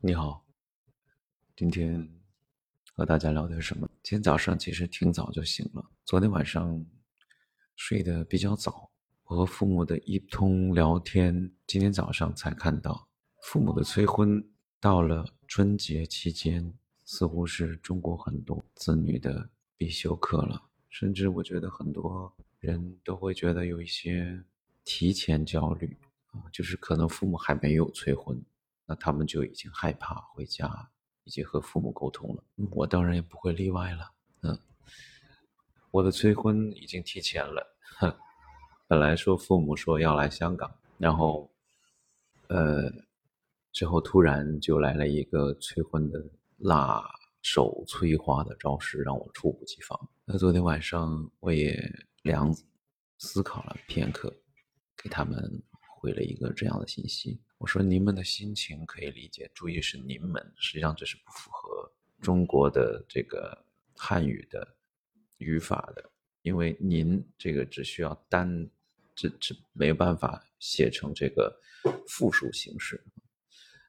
你好，今天和大家聊点什么？今天早上其实挺早就醒了，昨天晚上睡得比较早。我和父母的一通聊天，今天早上才看到，父母的催婚到了春节期间，似乎是中国很多子女的必修课了。甚至我觉得很多人都会觉得有一些提前焦虑啊，就是可能父母还没有催婚。那他们就已经害怕回家，已经和父母沟通了。我当然也不会例外了。嗯，我的催婚已经提前了。哼，本来说父母说要来香港，然后，呃，之后突然就来了一个催婚的辣手催花的招式，让我猝不及防。那昨天晚上我也两思考了片刻，给他们回了一个这样的信息。我说您们的心情可以理解，注意是您们，实际上这是不符合中国的这个汉语的语法的，因为您这个只需要单，这这没有办法写成这个复数形式，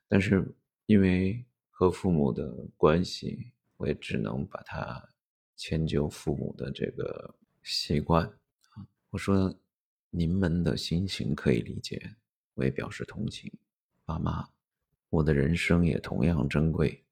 但是因为和父母的关系，我也只能把它迁就父母的这个习惯。我说您们的心情可以理解。我也表示同情，爸妈，我的人生也同样珍贵，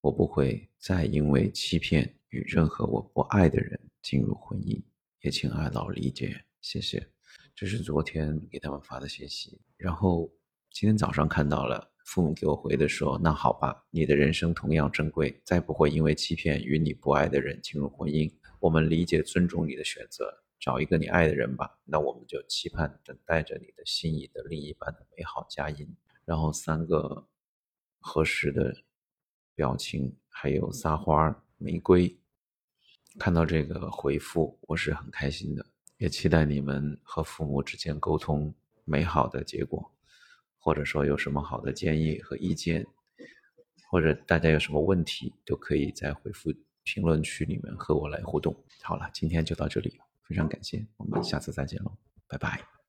我不会再因为欺骗与任何我不爱的人进入婚姻，也请爱老理解，谢谢。这是昨天给他们发的信息，然后今天早上看到了，父母给我回的说，那好吧，你的人生同样珍贵，再不会因为欺骗与你不爱的人进入婚姻，我们理解尊重你的选择。找一个你爱的人吧，那我们就期盼等待着你的心仪的另一半的美好佳音。然后三个合适的表情，还有撒花玫瑰。看到这个回复，我是很开心的，也期待你们和父母之间沟通美好的结果，或者说有什么好的建议和意见，或者大家有什么问题，都可以在回复评论区里面和我来互动。好了，今天就到这里。非常感谢，我们下次再见喽，拜拜。